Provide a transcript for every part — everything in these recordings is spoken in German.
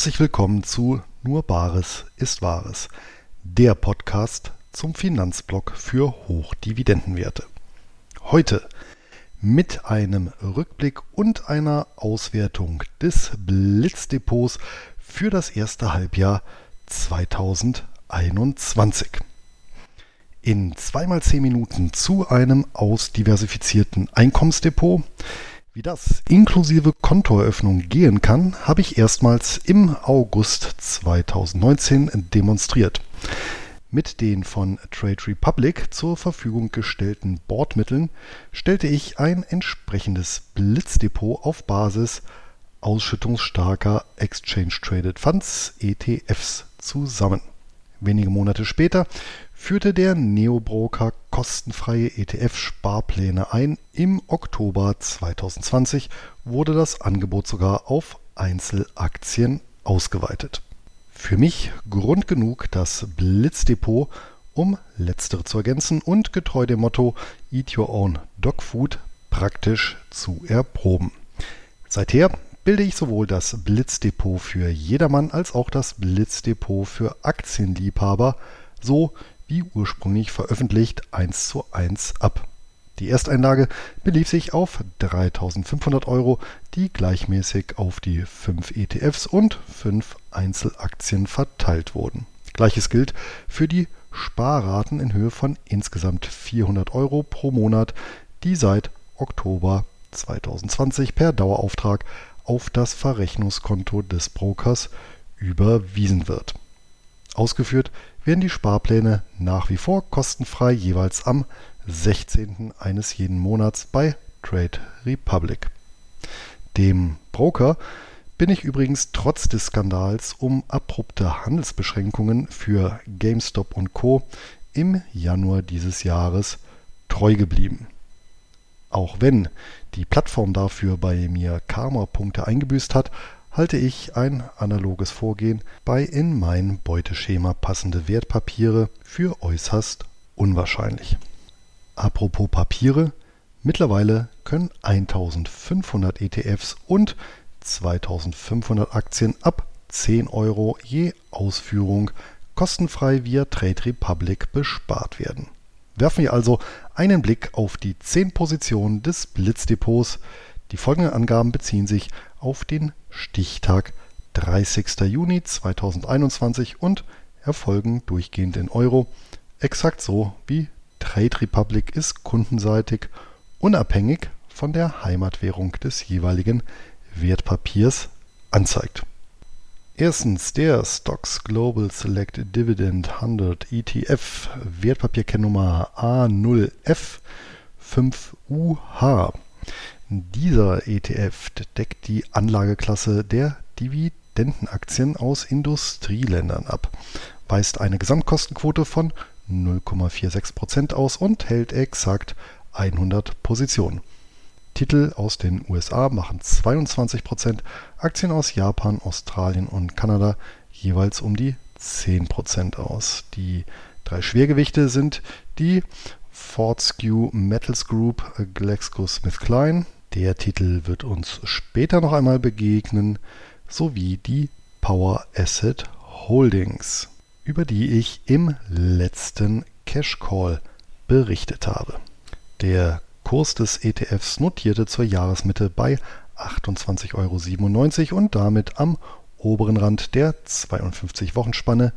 Herzlich willkommen zu Nur Bares ist Wahres, der Podcast zum Finanzblock für Hochdividendenwerte. Heute mit einem Rückblick und einer Auswertung des Blitzdepots für das erste Halbjahr 2021. In zweimal zehn Minuten zu einem ausdiversifizierten Einkommensdepot wie das inklusive Kontoeröffnung gehen kann, habe ich erstmals im August 2019 demonstriert. Mit den von Trade Republic zur Verfügung gestellten Bordmitteln stellte ich ein entsprechendes Blitzdepot auf Basis ausschüttungsstarker Exchange Traded Funds ETFs zusammen. Wenige Monate später führte der Neobroker kostenfreie ETF-Sparpläne ein. Im Oktober 2020 wurde das Angebot sogar auf Einzelaktien ausgeweitet. Für mich Grund genug, das Blitzdepot um letztere zu ergänzen und getreu dem Motto Eat Your Own Dog Food praktisch zu erproben. Seither bilde ich sowohl das Blitzdepot für jedermann als auch das Blitzdepot für Aktienliebhaber so wie ursprünglich veröffentlicht, 1 zu 1 ab. Die Ersteinlage belief sich auf 3.500 Euro, die gleichmäßig auf die 5 ETFs und 5 Einzelaktien verteilt wurden. Gleiches gilt für die Sparraten in Höhe von insgesamt 400 Euro pro Monat, die seit Oktober 2020 per Dauerauftrag auf das Verrechnungskonto des Brokers überwiesen wird. Ausgeführt werden die Sparpläne nach wie vor kostenfrei jeweils am 16. eines jeden Monats bei Trade Republic. Dem Broker bin ich übrigens trotz des Skandals um abrupte Handelsbeschränkungen für GameStop und Co. im Januar dieses Jahres treu geblieben. Auch wenn die Plattform dafür bei mir Karma-Punkte eingebüßt hat, halte ich ein analoges Vorgehen bei in mein Beuteschema passende Wertpapiere für äußerst unwahrscheinlich. Apropos Papiere, mittlerweile können 1500 ETFs und 2500 Aktien ab 10 Euro je Ausführung kostenfrei via Trade Republic bespart werden. Werfen wir also einen Blick auf die 10 Positionen des Blitzdepots. Die folgenden Angaben beziehen sich auf den Stichtag 30. Juni 2021 und erfolgen durchgehend in Euro, exakt so wie Trade Republic ist kundenseitig unabhängig von der Heimatwährung des jeweiligen Wertpapiers anzeigt. Erstens der Stocks Global Select Dividend 100 ETF Wertpapierkennnummer A0F5UH. Dieser ETF deckt die Anlageklasse der Dividendenaktien aus Industrieländern ab, weist eine Gesamtkostenquote von 0,46% aus und hält exakt 100 Positionen. Titel aus den USA machen 22%, Aktien aus Japan, Australien und Kanada jeweils um die 10% aus. Die drei Schwergewichte sind die Fortescue Metals Group GlaxoSmithKline, der Titel wird uns später noch einmal begegnen, sowie die Power Asset Holdings, über die ich im letzten Cash Call berichtet habe. Der Kurs des ETFs notierte zur Jahresmitte bei 28,97 Euro und damit am oberen Rand der 52-Wochen-Spanne,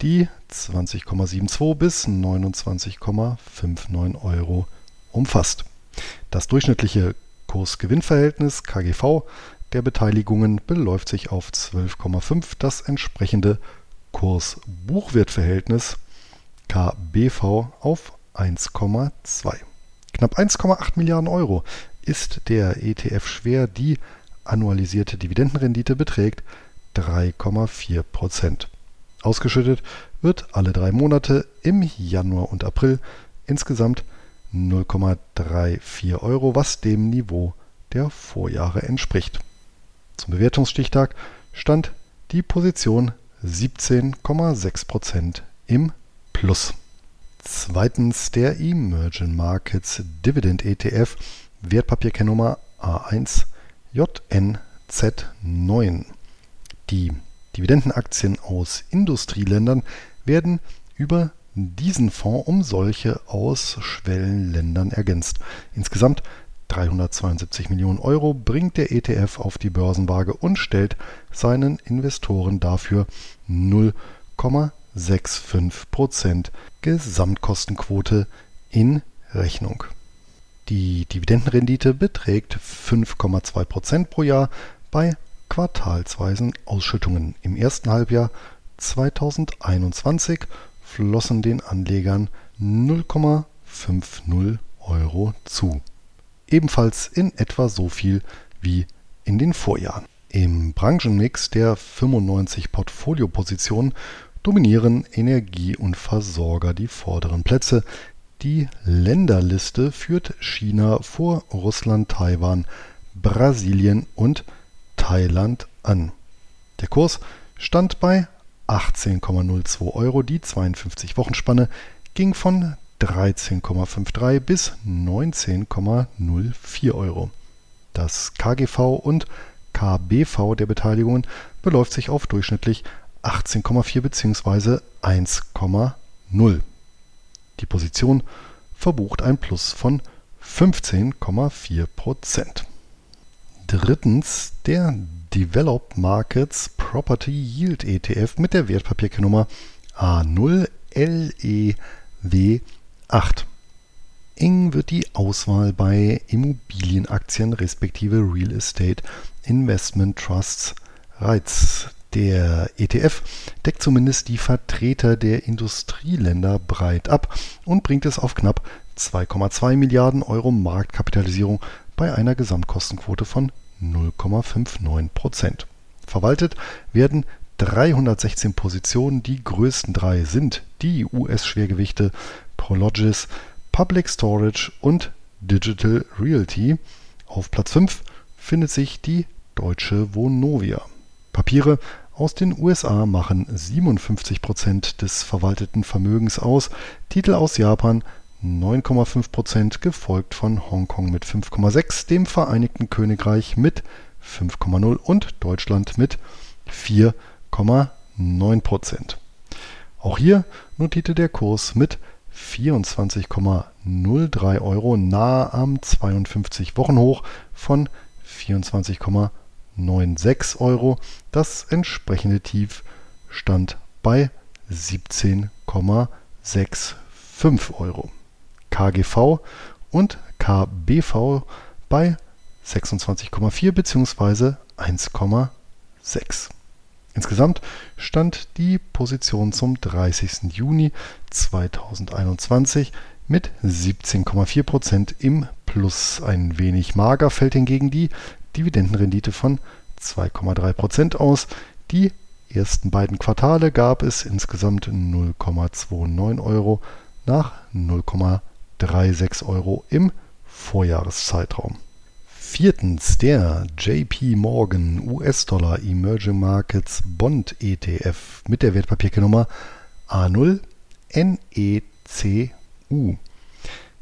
die 20,72 bis 29,59 Euro umfasst. Das durchschnittliche Kurs-Gewinn-Verhältnis KGV der Beteiligungen beläuft sich auf 12,5. Das entsprechende Kurs-Buchwert-Verhältnis KBV auf 1,2. Knapp 1,8 Milliarden Euro ist der ETF schwer. Die annualisierte Dividendenrendite beträgt 3,4 Prozent. Ausgeschüttet wird alle drei Monate im Januar und April insgesamt 0,34 Euro, was dem Niveau der Vorjahre entspricht. Zum Bewertungsstichtag stand die Position 17,6% im Plus. Zweitens der Emerging Markets Dividend ETF Wertpapierkennnummer A1 JNZ9. Die Dividendenaktien aus Industrieländern werden über diesen Fonds um solche aus Schwellenländern ergänzt. Insgesamt 372 Millionen Euro bringt der ETF auf die Börsenwaage und stellt seinen Investoren dafür 0,65% Gesamtkostenquote in Rechnung. Die Dividendenrendite beträgt 5,2% pro Jahr bei quartalsweisen Ausschüttungen. Im ersten Halbjahr 2021 flossen den Anlegern 0,50 Euro zu. Ebenfalls in etwa so viel wie in den Vorjahren. Im Branchenmix der 95 Portfoliopositionen dominieren Energie und Versorger die vorderen Plätze. Die Länderliste führt China vor Russland, Taiwan, Brasilien und Thailand an. Der Kurs stand bei 18,02 Euro. Die 52-Wochenspanne ging von 13,53 bis 19,04 Euro. Das KGV und KBV der Beteiligungen beläuft sich auf durchschnittlich 18,4 bzw. 1,0. Die Position verbucht ein Plus von 15,4 Prozent. Drittens der Developed Markets Property Yield ETF mit der Wertpapierkennummer A0LEW8. Eng wird die Auswahl bei Immobilienaktien respektive Real Estate Investment Trusts Reiz. Der ETF deckt zumindest die Vertreter der Industrieländer breit ab und bringt es auf knapp 2,2 Milliarden Euro Marktkapitalisierung bei einer Gesamtkostenquote von 0,59 Prozent. Verwaltet werden 316 Positionen. Die größten drei sind die US-Schwergewichte Prologis, Public Storage und Digital Realty. Auf Platz 5 findet sich die deutsche Vonovia. Papiere aus den USA machen 57 Prozent des verwalteten Vermögens aus, Titel aus Japan 9,5 Prozent, gefolgt von Hongkong mit 5,6, dem Vereinigten Königreich mit 5,0 und Deutschland mit 4,9 Prozent. Auch hier notierte der Kurs mit 24,03 Euro nahe am 52-Wochen-Hoch von 24,96 Euro. Das entsprechende Tief stand bei 17,65 Euro. KGV und KBV bei 26,4 bzw. 1,6. Insgesamt stand die Position zum 30. Juni 2021 mit 17,4% im Plus. Ein wenig mager fällt hingegen die Dividendenrendite von 2,3% aus. Die ersten beiden Quartale gab es insgesamt 0,29 Euro nach 0,3 3,6 Euro im Vorjahreszeitraum. Viertens der JP Morgan US-Dollar Emerging Markets Bond ETF mit der Wertpapierkennummer A0 NECU.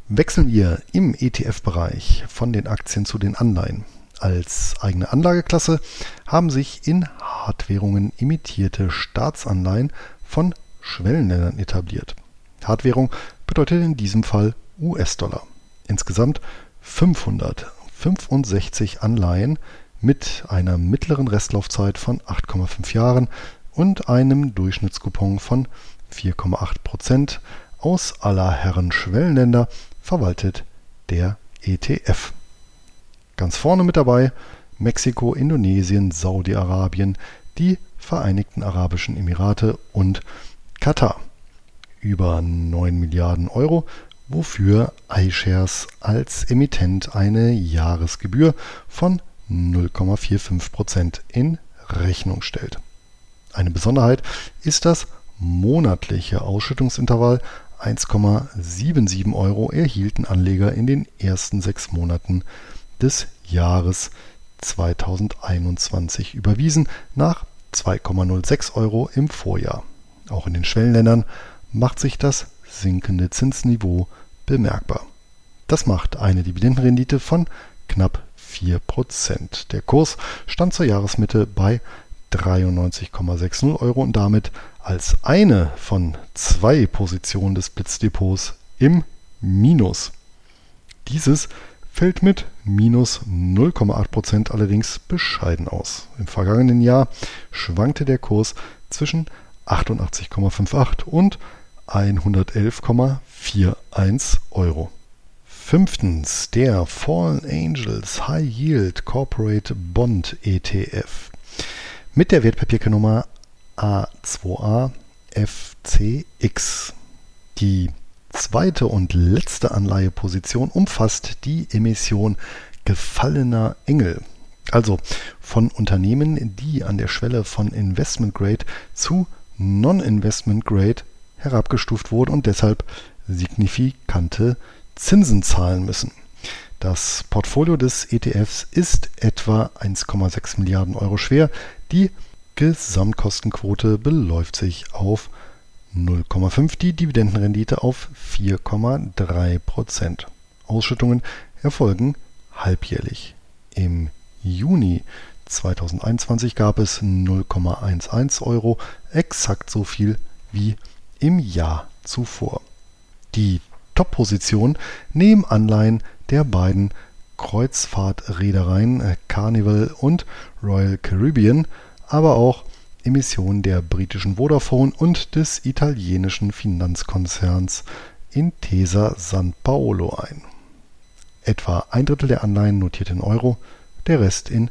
Wechseln wir im ETF-Bereich von den Aktien zu den Anleihen. Als eigene Anlageklasse haben sich in Hartwährungen imitierte Staatsanleihen von Schwellenländern etabliert. Hartwährung bedeutet in diesem Fall US-Dollar. Insgesamt 565 Anleihen mit einer mittleren Restlaufzeit von 8,5 Jahren und einem Durchschnittskupon von 4,8 Prozent aus aller Herren Schwellenländer verwaltet der ETF. Ganz vorne mit dabei Mexiko, Indonesien, Saudi-Arabien, die Vereinigten Arabischen Emirate und Katar. Über 9 Milliarden Euro wofür iShares als Emittent eine Jahresgebühr von 0,45% in Rechnung stellt. Eine Besonderheit ist das monatliche Ausschüttungsintervall 1,77 Euro erhielten Anleger in den ersten sechs Monaten des Jahres 2021 überwiesen nach 2,06 Euro im Vorjahr. Auch in den Schwellenländern macht sich das sinkende Zinsniveau bemerkbar. Das macht eine Dividendenrendite von knapp 4%. Der Kurs stand zur Jahresmitte bei 93,60 Euro und damit als eine von zwei Positionen des Blitzdepots im Minus. Dieses fällt mit minus 0,8% allerdings bescheiden aus. Im vergangenen Jahr schwankte der Kurs zwischen 88,58 und 111,41 Euro. Fünftens der Fallen Angels High Yield Corporate Bond ETF mit der Wertpapierkennummer A2A FCX. Die zweite und letzte Anleiheposition umfasst die Emission gefallener Engel, also von Unternehmen, die an der Schwelle von Investment Grade zu Non-Investment Grade herabgestuft wurden und deshalb signifikante Zinsen zahlen müssen. Das Portfolio des ETFs ist etwa 1,6 Milliarden Euro schwer. Die Gesamtkostenquote beläuft sich auf 0,5, die Dividendenrendite auf 4,3 Prozent. Ausschüttungen erfolgen halbjährlich. Im Juni 2021 gab es 0,11 Euro, exakt so viel wie im Jahr zuvor. Die Top-Position nehmen Anleihen der beiden Kreuzfahrtreedereien Carnival und Royal Caribbean, aber auch Emissionen der britischen Vodafone und des italienischen Finanzkonzerns Intesa San Paolo ein. Etwa ein Drittel der Anleihen notiert in Euro, der Rest in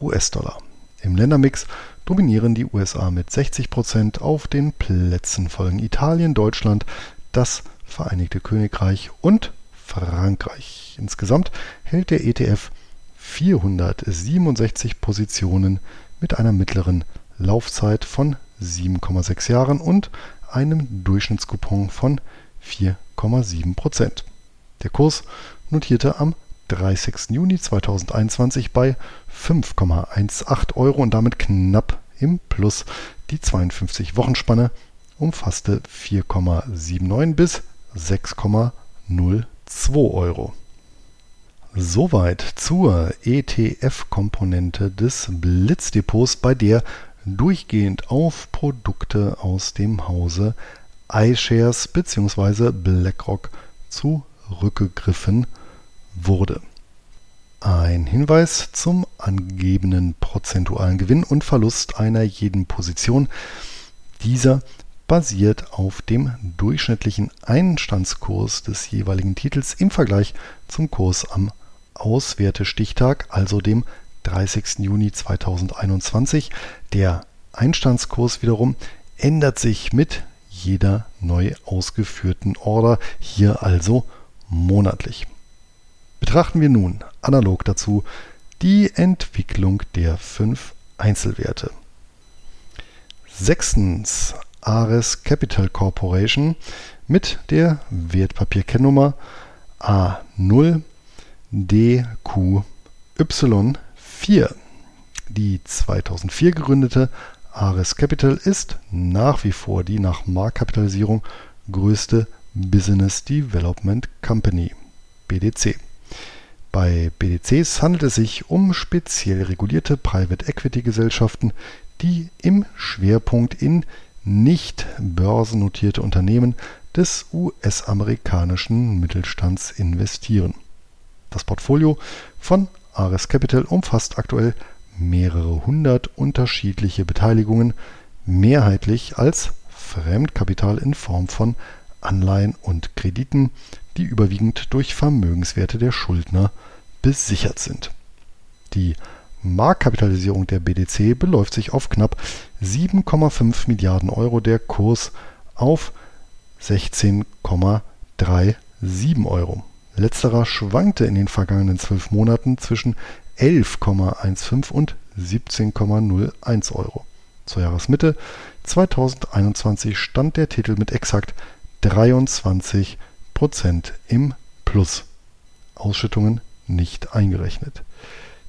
US-Dollar. Im Ländermix dominieren die USA mit 60 Prozent, auf den Plätzen folgen Italien, Deutschland, das Vereinigte Königreich und Frankreich. Insgesamt hält der ETF 467 Positionen mit einer mittleren Laufzeit von 7,6 Jahren und einem Durchschnittskupon von 4,7 Prozent. Der Kurs notierte am 30. Juni 2021 bei 5,18 Euro und damit knapp im Plus. Die 52-Wochenspanne umfasste 4,79 bis 6,02 Euro. Soweit zur ETF-Komponente des Blitzdepots, bei der durchgehend auf Produkte aus dem Hause iShares bzw. BlackRock zurückgegriffen wurde. Ein Hinweis zum angegebenen prozentualen Gewinn und Verlust einer jeden Position. Dieser basiert auf dem durchschnittlichen Einstandskurs des jeweiligen Titels im Vergleich zum Kurs am Auswertestichtag, also dem 30. Juni 2021. Der Einstandskurs wiederum ändert sich mit jeder neu ausgeführten Order, hier also monatlich. Betrachten wir nun analog dazu die Entwicklung der fünf Einzelwerte. Sechstens Ares Capital Corporation mit der Wertpapierkennnummer A0DQY4. Die 2004 gegründete Ares Capital ist nach wie vor die nach Marktkapitalisierung größte Business Development Company BDC. Bei BDCs handelt es sich um speziell regulierte Private Equity Gesellschaften, die im Schwerpunkt in nicht börsennotierte Unternehmen des US-amerikanischen Mittelstands investieren. Das Portfolio von Ares Capital umfasst aktuell mehrere hundert unterschiedliche Beteiligungen, mehrheitlich als Fremdkapital in Form von Anleihen und Krediten, die überwiegend durch Vermögenswerte der Schuldner besichert sind. Die Marktkapitalisierung der BDC beläuft sich auf knapp 7,5 Milliarden Euro, der Kurs auf 16,37 Euro. Letzterer schwankte in den vergangenen zwölf Monaten zwischen 11,15 und 17,01 Euro. Zur Jahresmitte 2021 stand der Titel mit exakt 23 Prozent im Plus. Ausschüttungen nicht eingerechnet.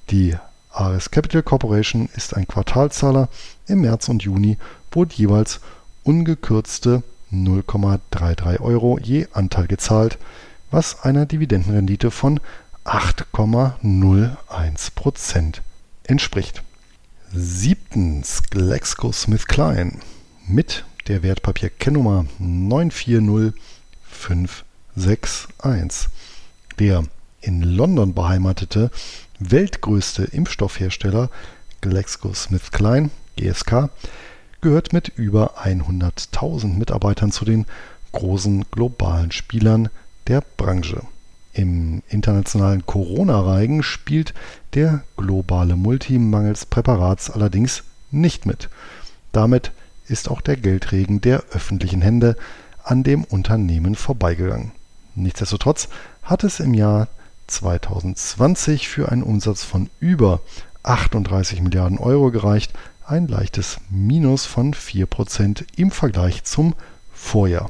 Die Ares Capital Corporation ist ein Quartalzahler. Im März und Juni wurde jeweils ungekürzte 0,33 Euro je Anteil gezahlt, was einer Dividendenrendite von 8,01 Prozent entspricht. Siebtens GlaxoSmithKline mit der Wertpapierkennnummer 940561. Der in London beheimatete weltgrößte Impfstoffhersteller GlaxoSmithKline GSK gehört mit über 100.000 Mitarbeitern zu den großen globalen Spielern der Branche. Im internationalen Corona-Reigen spielt der globale Multi Präparats allerdings nicht mit. Damit ist auch der Geldregen der öffentlichen Hände an dem Unternehmen vorbeigegangen. Nichtsdestotrotz hat es im Jahr 2020 für einen Umsatz von über 38 Milliarden Euro gereicht, ein leichtes Minus von 4% im Vergleich zum Vorjahr.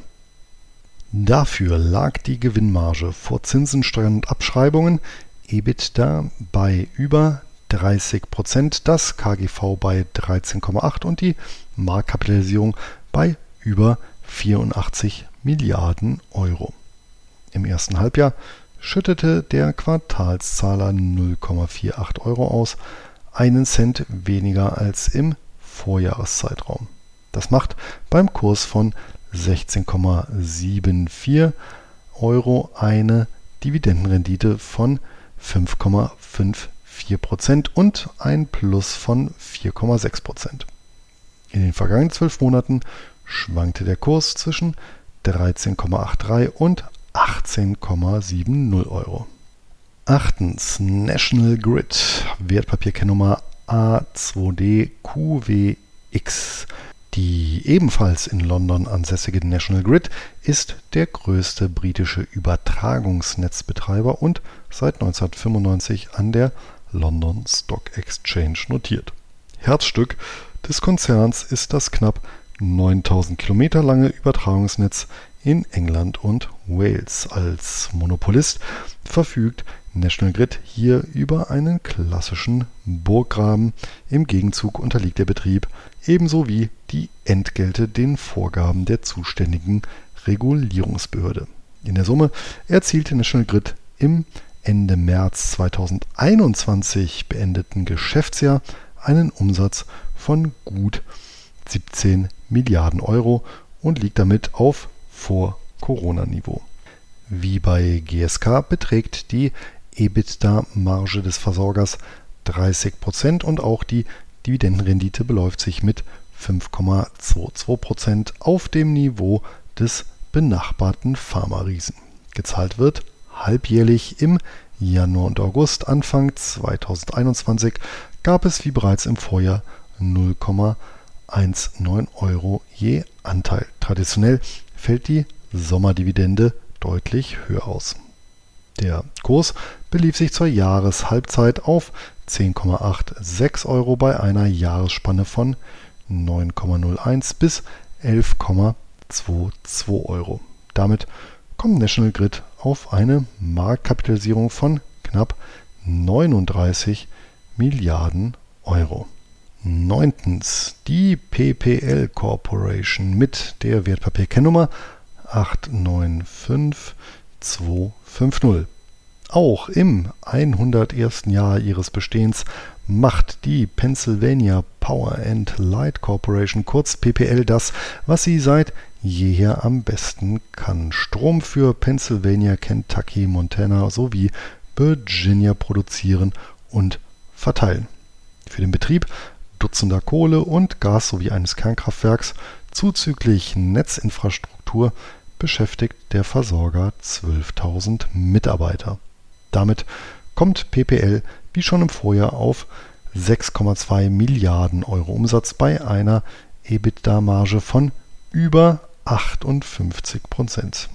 Dafür lag die Gewinnmarge vor Zinsen, Steuern und Abschreibungen EBITDA bei über 30% das KGV bei 13,8 und die Marktkapitalisierung bei über 84 Milliarden Euro. Im ersten Halbjahr schüttete der Quartalszahler 0,48 Euro aus, einen Cent weniger als im Vorjahreszeitraum. Das macht beim Kurs von 16,74 Euro eine Dividendenrendite von 5,54% und ein Plus von 4,6%. In den vergangenen zwölf Monaten schwankte der Kurs zwischen 13,83 und 18,70 Euro. Achtens National Grid, Wertpapierkennnummer A2DQWX. Die ebenfalls in London ansässige National Grid ist der größte britische Übertragungsnetzbetreiber und seit 1995 an der London Stock Exchange notiert. Herzstück des Konzerns ist das knapp 9000 Kilometer lange Übertragungsnetz in England und Wales. Als Monopolist verfügt National Grid hier über einen klassischen Burggraben. Im Gegenzug unterliegt der Betrieb ebenso wie die Entgelte den Vorgaben der zuständigen Regulierungsbehörde. In der Summe erzielte National Grid im Ende März 2021 beendeten Geschäftsjahr einen Umsatz von gut 17 Milliarden Euro und liegt damit auf Vor-Corona-Niveau. Wie bei GSK beträgt die EBITDA-Marge des Versorgers 30 Prozent und auch die Dividendenrendite beläuft sich mit 5,22 Prozent auf dem Niveau des benachbarten Pharma-Riesen. Gezahlt wird halbjährlich im Januar und August. Anfang 2021 gab es wie bereits im Vorjahr 0,19 Euro je Anteil. Traditionell fällt die Sommerdividende deutlich höher aus. Der Kurs belief sich zur Jahreshalbzeit auf 10,86 Euro bei einer Jahresspanne von 9,01 bis 11,22 Euro. Damit kommt National Grid auf eine Marktkapitalisierung von knapp 39 Milliarden Euro. Neuntens die PPL Corporation mit der Wertpapierkennnummer 895250. Auch im 101. Jahr ihres Bestehens macht die Pennsylvania Power and Light Corporation kurz PPL das, was sie seit jeher am besten kann. Strom für Pennsylvania, Kentucky, Montana sowie Virginia produzieren und verteilen. Für den Betrieb Dutzender Kohle- und Gas- sowie eines Kernkraftwerks zuzüglich Netzinfrastruktur beschäftigt der Versorger 12.000 Mitarbeiter. Damit kommt PPL wie schon im Vorjahr auf 6,2 Milliarden Euro Umsatz bei einer EBITDA-Marge von über 58 Prozent.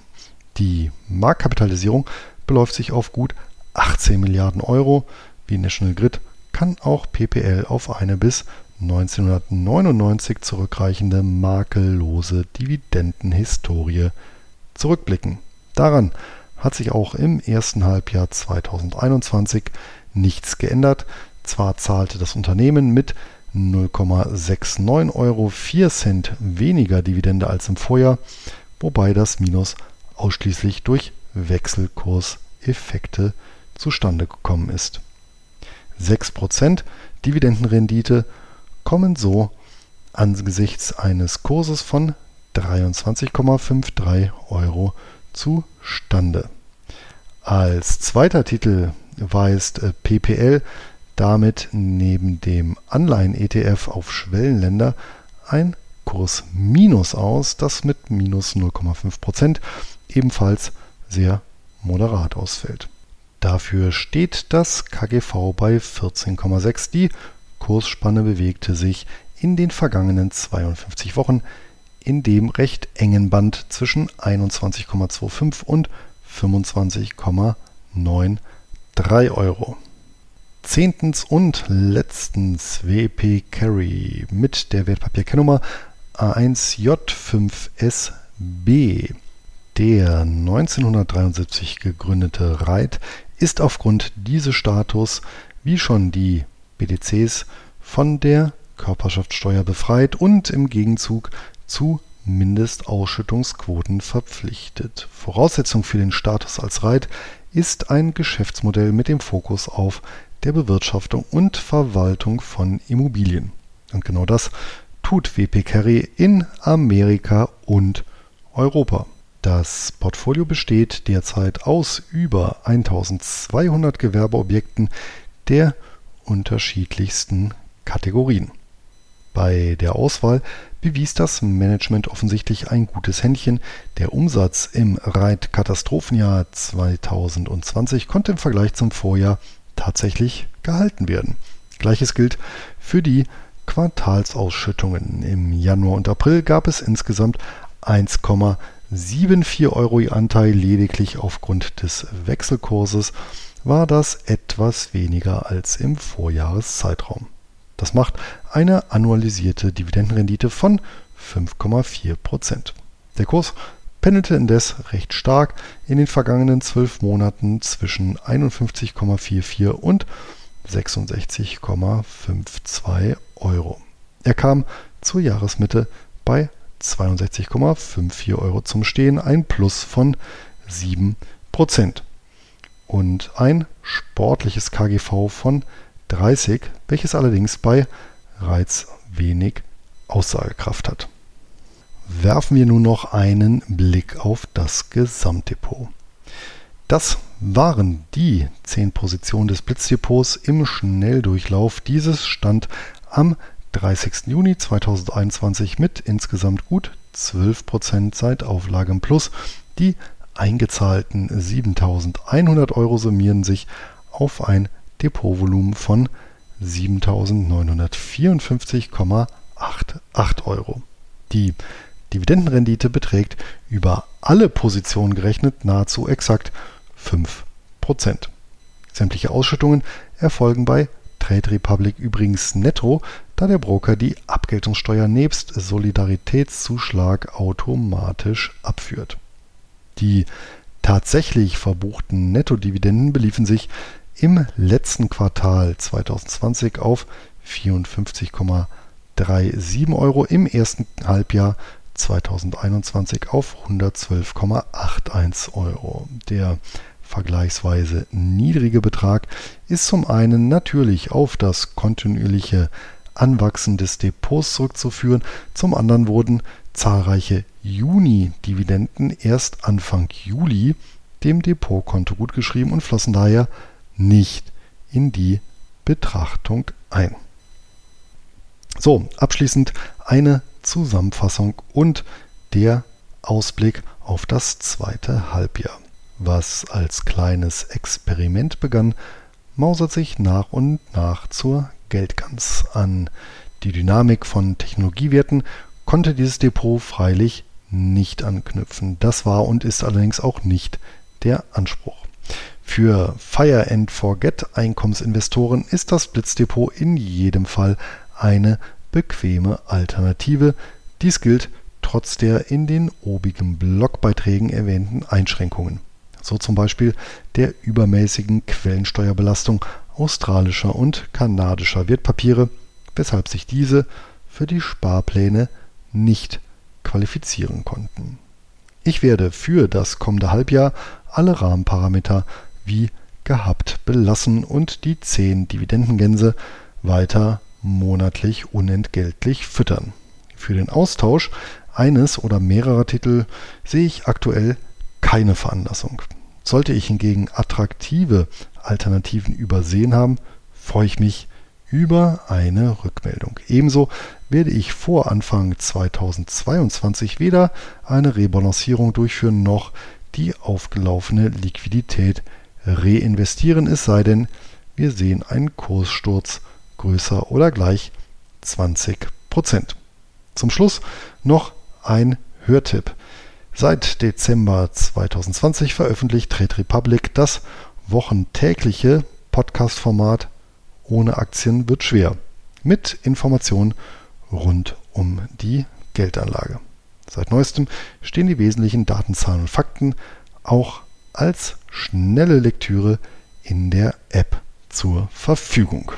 Die Marktkapitalisierung beläuft sich auf gut 18 Milliarden Euro. Wie National Grid kann auch PPL auf eine bis 1999 zurückreichende makellose Dividendenhistorie zurückblicken. Daran hat sich auch im ersten Halbjahr 2021 nichts geändert. Zwar zahlte das Unternehmen mit 0,69 Euro 4 Cent weniger Dividende als im Vorjahr, wobei das Minus ausschließlich durch Wechselkurseffekte zustande gekommen ist. 6% Dividendenrendite kommen so angesichts eines Kurses von 23,53 Euro zustande. Als zweiter Titel weist äh, PPL damit neben dem Anleihen-ETF auf Schwellenländer ein Kursminus aus, das mit minus 0,5% ebenfalls sehr moderat ausfällt. Dafür steht das KGV bei 14,6. Die Kursspanne bewegte sich in den vergangenen 52 Wochen in dem recht engen Band zwischen 21,25 und 25,93 Euro. Zehntens und letztens WP Carry mit der Wertpapierkennnummer A1J5SB. Der 1973 gegründete Reit ist aufgrund dieses Status wie schon die BDCs von der Körperschaftssteuer befreit und im Gegenzug zu Mindestausschüttungsquoten verpflichtet. Voraussetzung für den Status als Reit ist ein Geschäftsmodell mit dem Fokus auf der Bewirtschaftung und Verwaltung von Immobilien. Und genau das tut WP Carry in Amerika und Europa. Das Portfolio besteht derzeit aus über 1200 Gewerbeobjekten der unterschiedlichsten Kategorien. Bei der Auswahl bewies das Management offensichtlich ein gutes Händchen. Der Umsatz im Reit-Katastrophenjahr 2020 konnte im Vergleich zum Vorjahr tatsächlich gehalten werden. Gleiches gilt für die Quartalsausschüttungen. Im Januar und April gab es insgesamt 1,74 Euro je Anteil. Lediglich aufgrund des Wechselkurses war das etwas weniger als im Vorjahreszeitraum. Das macht eine annualisierte Dividendenrendite von 5,4% Der Kurs pendelte indes recht stark in den vergangenen zwölf Monaten zwischen 51,44 und 66,52 Euro. Er kam zur Jahresmitte bei 62,54 Euro zum Stehen, ein Plus von 7% und ein sportliches KGV von 30, welches allerdings bei Reiz wenig Aussagekraft hat. Werfen wir nun noch einen Blick auf das Gesamtdepot. Das waren die 10 Positionen des Blitzdepots im Schnelldurchlauf. Dieses stand am 30. Juni 2021 mit insgesamt gut 12% seit Auflage im Plus. Die eingezahlten 7.100 Euro summieren sich auf ein Depotvolumen von 7.954,88 Euro. Die Dividendenrendite beträgt über alle Positionen gerechnet nahezu exakt 5%. Sämtliche Ausschüttungen erfolgen bei Trade Republic übrigens netto, da der Broker die Abgeltungssteuer nebst Solidaritätszuschlag automatisch abführt. Die tatsächlich verbuchten Nettodividenden beliefen sich im letzten Quartal 2020 auf 54,37 Euro, im ersten Halbjahr 2021 auf 112,81 Euro. Der vergleichsweise niedrige Betrag ist zum einen natürlich auf das kontinuierliche Anwachsen des Depots zurückzuführen, zum anderen wurden zahlreiche Juni-Dividenden erst Anfang Juli dem Depotkonto gutgeschrieben und flossen daher nicht in die Betrachtung ein. So, abschließend eine Zusammenfassung und der Ausblick auf das zweite Halbjahr. Was als kleines Experiment begann, mausert sich nach und nach zur Geldgans an. Die Dynamik von Technologiewerten konnte dieses Depot freilich nicht anknüpfen. Das war und ist allerdings auch nicht der Anspruch. Für Fire and Forget Einkommensinvestoren ist das Blitzdepot in jedem Fall eine bequeme Alternative. Dies gilt trotz der in den obigen Blogbeiträgen erwähnten Einschränkungen. So zum Beispiel der übermäßigen Quellensteuerbelastung australischer und kanadischer Wertpapiere, weshalb sich diese für die Sparpläne nicht qualifizieren konnten. Ich werde für das kommende Halbjahr alle Rahmenparameter wie gehabt belassen und die 10 Dividendengänse weiter monatlich unentgeltlich füttern. Für den Austausch eines oder mehrerer Titel sehe ich aktuell keine Veranlassung. Sollte ich hingegen attraktive Alternativen übersehen haben, freue ich mich über eine Rückmeldung. Ebenso werde ich vor Anfang 2022 weder eine Rebalancierung durchführen noch die aufgelaufene Liquidität reinvestieren, es sei denn, wir sehen einen Kurssturz größer oder gleich 20% Zum Schluss noch ein Hörtipp. Seit Dezember 2020 veröffentlicht Trade Republic das wochentägliche Podcast-Format Ohne Aktien wird schwer mit Informationen rund um die Geldanlage. Seit neuestem stehen die wesentlichen Datenzahlen und Fakten auch als schnelle Lektüre in der App zur Verfügung.